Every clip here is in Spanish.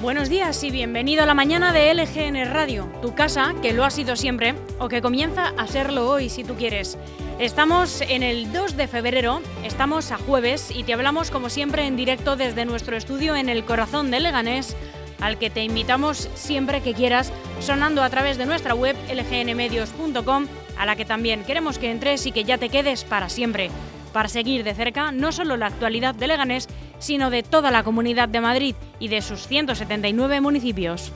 Buenos días y bienvenido a la mañana de LGN Radio, tu casa que lo ha sido siempre o que comienza a serlo hoy si tú quieres. Estamos en el 2 de febrero, estamos a jueves y te hablamos como siempre en directo desde nuestro estudio en el corazón de Leganés, al que te invitamos siempre que quieras, sonando a través de nuestra web lgnmedios.com, a la que también queremos que entres y que ya te quedes para siempre para seguir de cerca no solo la actualidad de Leganés, sino de toda la comunidad de Madrid y de sus 179 municipios.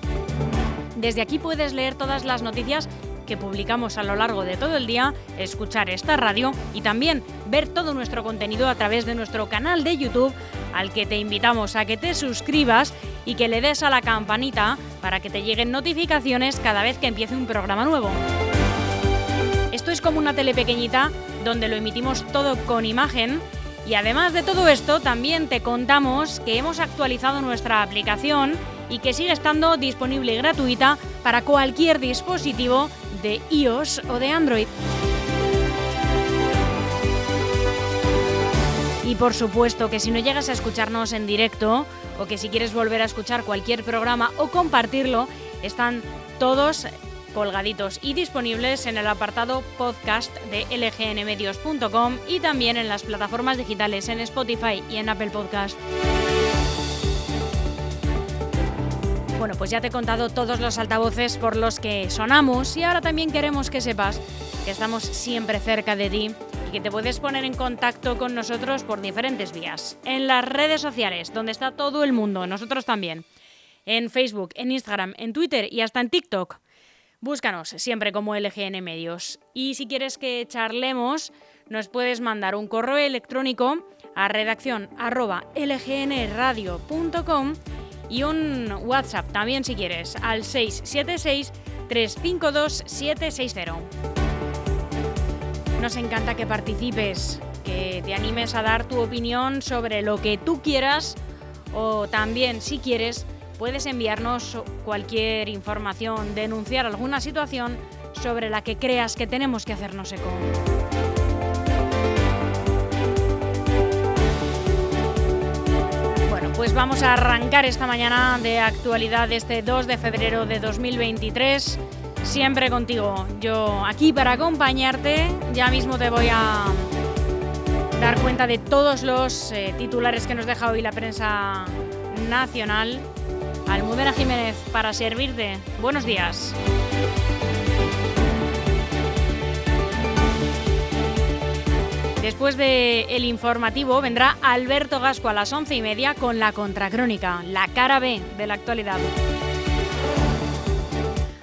Desde aquí puedes leer todas las noticias que publicamos a lo largo de todo el día, escuchar esta radio y también ver todo nuestro contenido a través de nuestro canal de YouTube, al que te invitamos a que te suscribas y que le des a la campanita para que te lleguen notificaciones cada vez que empiece un programa nuevo. Esto es como una tele pequeñita donde lo emitimos todo con imagen. Y además de todo esto, también te contamos que hemos actualizado nuestra aplicación y que sigue estando disponible gratuita para cualquier dispositivo de iOS o de Android. Y por supuesto que si no llegas a escucharnos en directo o que si quieres volver a escuchar cualquier programa o compartirlo, están todos colgaditos y disponibles en el apartado podcast de lgnmedios.com y también en las plataformas digitales en Spotify y en Apple Podcast. Bueno, pues ya te he contado todos los altavoces por los que sonamos y ahora también queremos que sepas que estamos siempre cerca de ti y que te puedes poner en contacto con nosotros por diferentes vías. En las redes sociales, donde está todo el mundo, nosotros también. En Facebook, en Instagram, en Twitter y hasta en TikTok. Búscanos siempre como LGN Medios. Y si quieres que charlemos, nos puedes mandar un correo electrónico a redacción y un WhatsApp también si quieres al 676 352 760. Nos encanta que participes, que te animes a dar tu opinión sobre lo que tú quieras o también si quieres puedes enviarnos cualquier información, denunciar alguna situación sobre la que creas que tenemos que hacernos eco. Bueno, pues vamos a arrancar esta mañana de actualidad este 2 de febrero de 2023. Siempre contigo, yo aquí para acompañarte. Ya mismo te voy a dar cuenta de todos los eh, titulares que nos deja hoy la prensa nacional. Almudena Jiménez, para servirte. Buenos días. Después del el informativo vendrá Alberto Gasco a las once y media con la contracrónica, la cara B de la actualidad.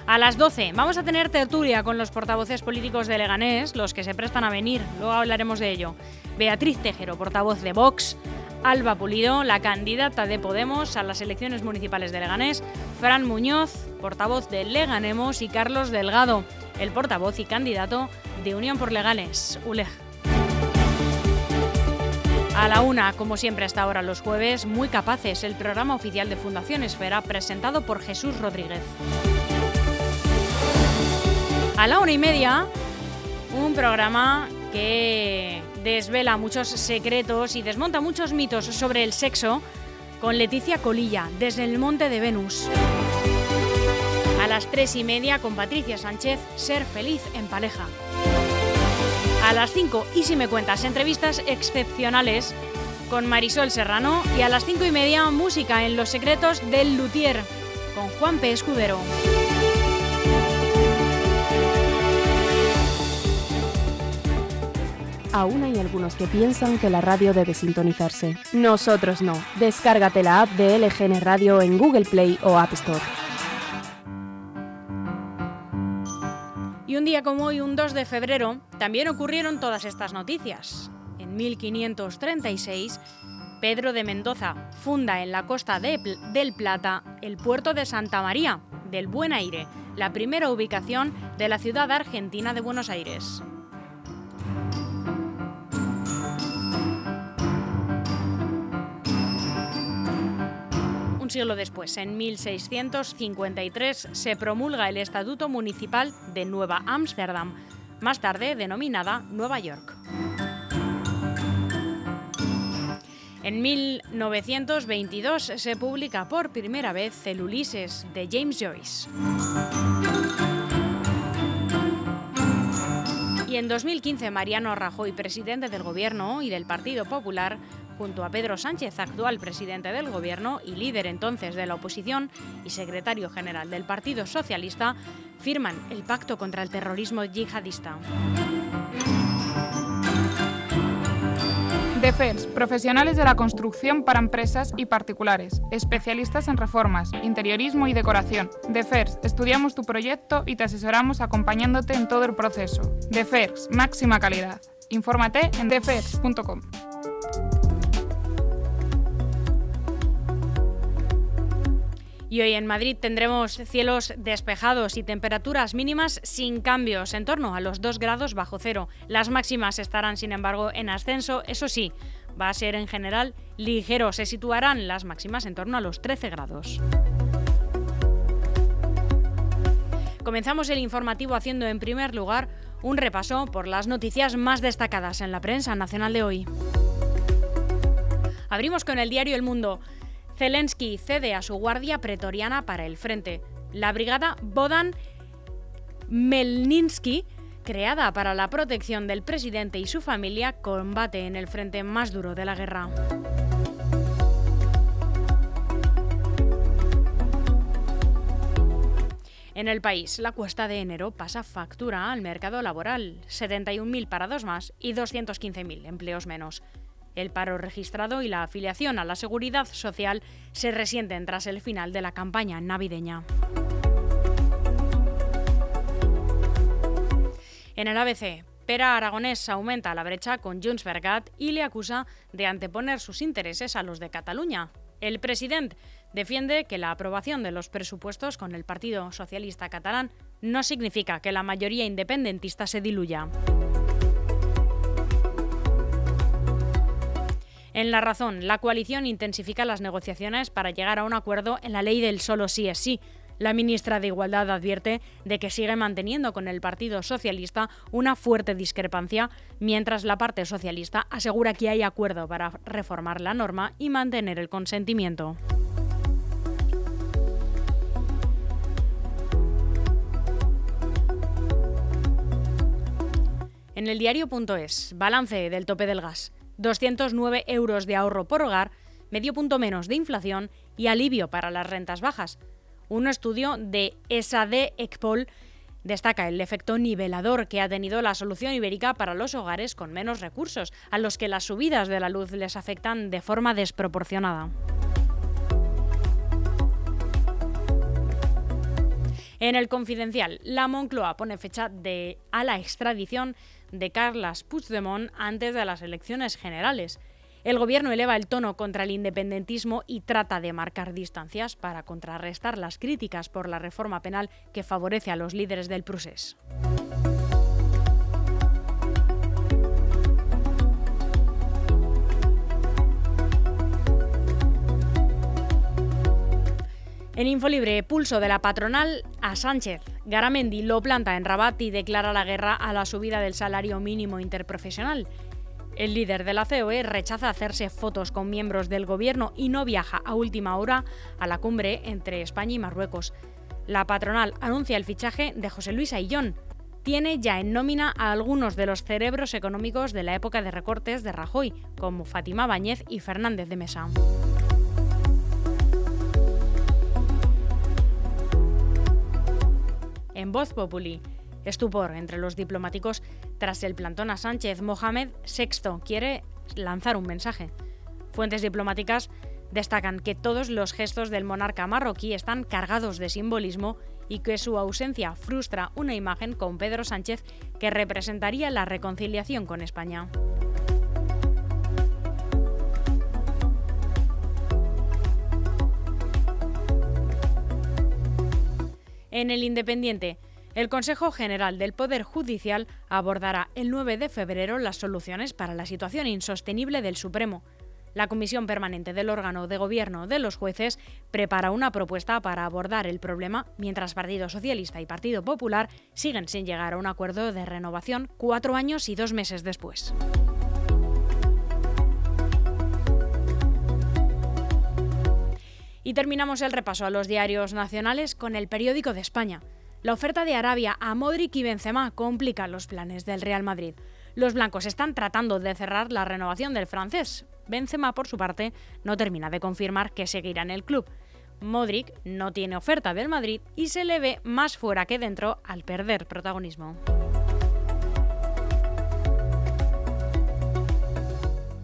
A las 12 vamos a tener tertulia con los portavoces políticos de Leganés, los que se prestan a venir, luego hablaremos de ello. Beatriz Tejero, portavoz de Vox, Alba Pulido, la candidata de Podemos a las elecciones municipales de Leganés, Fran Muñoz, portavoz de Leganemos, y Carlos Delgado, el portavoz y candidato de Unión por Legales, ULEG. A la una, como siempre hasta ahora los jueves, Muy Capaces, el programa oficial de Fundación Esfera, presentado por Jesús Rodríguez. A la una y media, un programa que desvela muchos secretos y desmonta muchos mitos sobre el sexo con Leticia Colilla, desde el Monte de Venus. A las tres y media con Patricia Sánchez, Ser feliz en pareja. A las cinco, y si me cuentas, entrevistas excepcionales con Marisol Serrano. Y a las cinco y media, música en Los secretos del Luthier con Juan P. Escudero. Aún hay algunos que piensan que la radio debe sintonizarse. Nosotros no. Descárgate la app de LGN Radio en Google Play o App Store. Y un día como hoy, un 2 de febrero, también ocurrieron todas estas noticias. En 1536, Pedro de Mendoza funda en la costa de del Plata el puerto de Santa María, del Buen Aire, la primera ubicación de la ciudad argentina de Buenos Aires. Siglo después, en 1653, se promulga el Estatuto Municipal de Nueva Ámsterdam, más tarde denominada Nueva York. En 1922 se publica por primera vez el Ulises de James Joyce. Y en 2015 Mariano Rajoy, presidente del Gobierno y del Partido Popular, junto a Pedro Sánchez, actual presidente del Gobierno y líder entonces de la oposición y secretario general del Partido Socialista, firman el Pacto contra el Terrorismo Yihadista. DEFERS, profesionales de la construcción para empresas y particulares, especialistas en reformas, interiorismo y decoración. DEFERS, estudiamos tu proyecto y te asesoramos acompañándote en todo el proceso. DEFERS, máxima calidad. Infórmate en defers.com. Y hoy en Madrid tendremos cielos despejados y temperaturas mínimas sin cambios, en torno a los 2 grados bajo cero. Las máximas estarán, sin embargo, en ascenso, eso sí, va a ser en general ligero, se situarán las máximas en torno a los 13 grados. Comenzamos el informativo haciendo en primer lugar un repaso por las noticias más destacadas en la prensa nacional de hoy. Abrimos con el diario El Mundo. Zelensky cede a su guardia pretoriana para el frente. La brigada Bodan Melninsky, creada para la protección del presidente y su familia, combate en el frente más duro de la guerra. En el país, la cuesta de enero pasa factura al mercado laboral, 71.000 parados más y 215.000 empleos menos. El paro registrado y la afiliación a la seguridad social se resienten tras el final de la campaña navideña. En el ABC, Pera Aragonés aumenta la brecha con Junts per y le acusa de anteponer sus intereses a los de Cataluña. El presidente defiende que la aprobación de los presupuestos con el Partido Socialista Catalán no significa que la mayoría independentista se diluya. En La Razón, la coalición intensifica las negociaciones para llegar a un acuerdo en la ley del solo sí es sí. La ministra de Igualdad advierte de que sigue manteniendo con el Partido Socialista una fuerte discrepancia, mientras la parte socialista asegura que hay acuerdo para reformar la norma y mantener el consentimiento. En el diario.es, balance del tope del gas. 209 euros de ahorro por hogar, medio punto menos de inflación y alivio para las rentas bajas. Un estudio de ESAD ECPOL destaca el efecto nivelador que ha tenido la solución ibérica para los hogares con menos recursos, a los que las subidas de la luz les afectan de forma desproporcionada. En el confidencial, la Moncloa pone fecha de, a la extradición de Carles Puigdemont antes de las elecciones generales. El gobierno eleva el tono contra el independentismo y trata de marcar distancias para contrarrestar las críticas por la reforma penal que favorece a los líderes del procés. En Infolibre, pulso de la patronal a Sánchez. Garamendi lo planta en Rabat y declara la guerra a la subida del salario mínimo interprofesional. El líder de la COE rechaza hacerse fotos con miembros del gobierno y no viaja a última hora a la cumbre entre España y Marruecos. La patronal anuncia el fichaje de José Luis Aillón. Tiene ya en nómina a algunos de los cerebros económicos de la época de recortes de Rajoy, como Fátima Báñez y Fernández de Mesa. Voz Populi. Estupor entre los diplomáticos tras el plantón a Sánchez. Mohamed VI quiere lanzar un mensaje. Fuentes diplomáticas destacan que todos los gestos del monarca marroquí están cargados de simbolismo y que su ausencia frustra una imagen con Pedro Sánchez que representaría la reconciliación con España. En el Independiente, el Consejo General del Poder Judicial abordará el 9 de febrero las soluciones para la situación insostenible del Supremo. La Comisión Permanente del órgano de gobierno de los jueces prepara una propuesta para abordar el problema mientras Partido Socialista y Partido Popular siguen sin llegar a un acuerdo de renovación cuatro años y dos meses después. Terminamos el repaso a los diarios nacionales con el periódico de España. La oferta de Arabia a Modric y Benzema complica los planes del Real Madrid. Los blancos están tratando de cerrar la renovación del francés. Benzema, por su parte, no termina de confirmar que seguirá en el club. Modric no tiene oferta del Madrid y se le ve más fuera que dentro al perder protagonismo.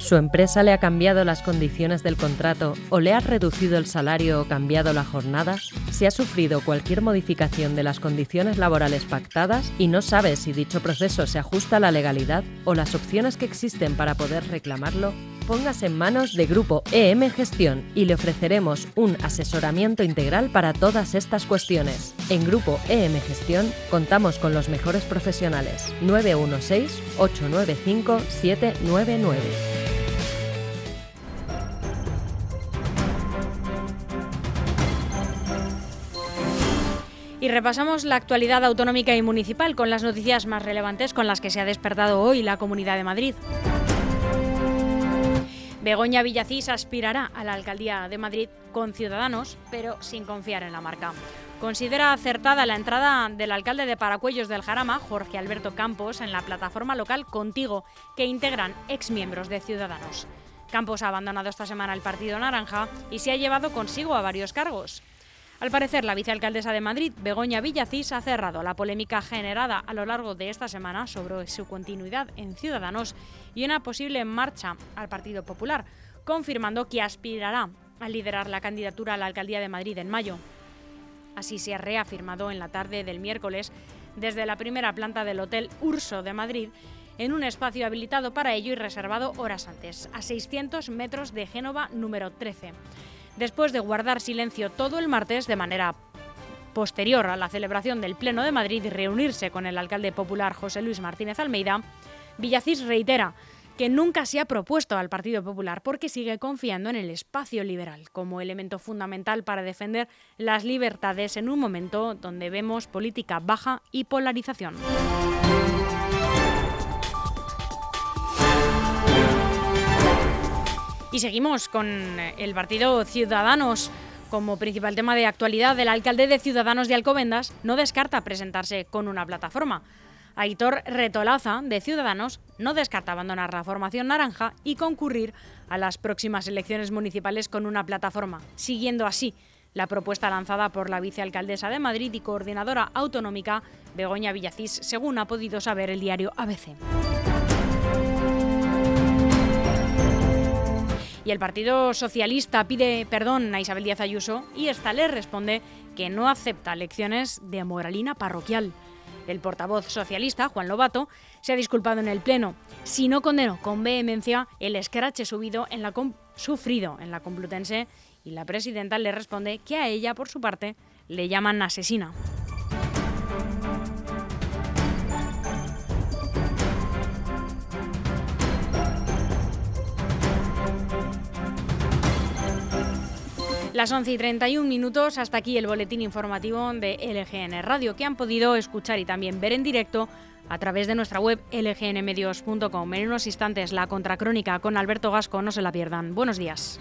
Su empresa le ha cambiado las condiciones del contrato o le ha reducido el salario o cambiado la jornada, si ha sufrido cualquier modificación de las condiciones laborales pactadas y no sabe si dicho proceso se ajusta a la legalidad o las opciones que existen para poder reclamarlo, póngase en manos de Grupo EM Gestión y le ofreceremos un asesoramiento integral para todas estas cuestiones. En Grupo EM Gestión contamos con los mejores profesionales. 916 895 799. Repasamos la actualidad autonómica y municipal con las noticias más relevantes con las que se ha despertado hoy la Comunidad de Madrid. Begoña Villacís aspirará a la alcaldía de Madrid con Ciudadanos, pero sin confiar en la marca. Considera acertada la entrada del alcalde de Paracuellos del Jarama, Jorge Alberto Campos, en la plataforma local Contigo, que integran exmiembros de Ciudadanos. Campos ha abandonado esta semana el Partido Naranja y se ha llevado consigo a varios cargos. Al parecer, la vicealcaldesa de Madrid, Begoña Villacís, ha cerrado la polémica generada a lo largo de esta semana sobre su continuidad en Ciudadanos y una posible marcha al Partido Popular, confirmando que aspirará a liderar la candidatura a la alcaldía de Madrid en mayo. Así se ha reafirmado en la tarde del miércoles desde la primera planta del Hotel Urso de Madrid en un espacio habilitado para ello y reservado horas antes, a 600 metros de Génova número 13 después de guardar silencio todo el martes de manera posterior a la celebración del Pleno de Madrid y reunirse con el alcalde popular José Luis Martínez Almeida, Villacís reitera que nunca se ha propuesto al Partido Popular porque sigue confiando en el espacio liberal como elemento fundamental para defender las libertades en un momento donde vemos política baja y polarización. Y seguimos con el partido Ciudadanos. Como principal tema de actualidad, el alcalde de Ciudadanos de Alcobendas no descarta presentarse con una plataforma. Aitor Retolaza, de Ciudadanos, no descarta abandonar la formación naranja y concurrir a las próximas elecciones municipales con una plataforma, siguiendo así la propuesta lanzada por la vicealcaldesa de Madrid y coordinadora autonómica Begoña Villacís, según ha podido saber el diario ABC. Y el Partido Socialista pide perdón a Isabel Díaz Ayuso y esta le responde que no acepta lecciones de moralina parroquial. El portavoz socialista, Juan Lobato, se ha disculpado en el Pleno. Si no condenó con vehemencia el escrache subido en la sufrido en la Complutense y la presidenta le responde que a ella, por su parte, le llaman asesina. Las 11 y 31 minutos, hasta aquí el boletín informativo de LGN Radio, que han podido escuchar y también ver en directo a través de nuestra web lgnmedios.com. En unos instantes, la contracrónica con Alberto Gasco, no se la pierdan. Buenos días.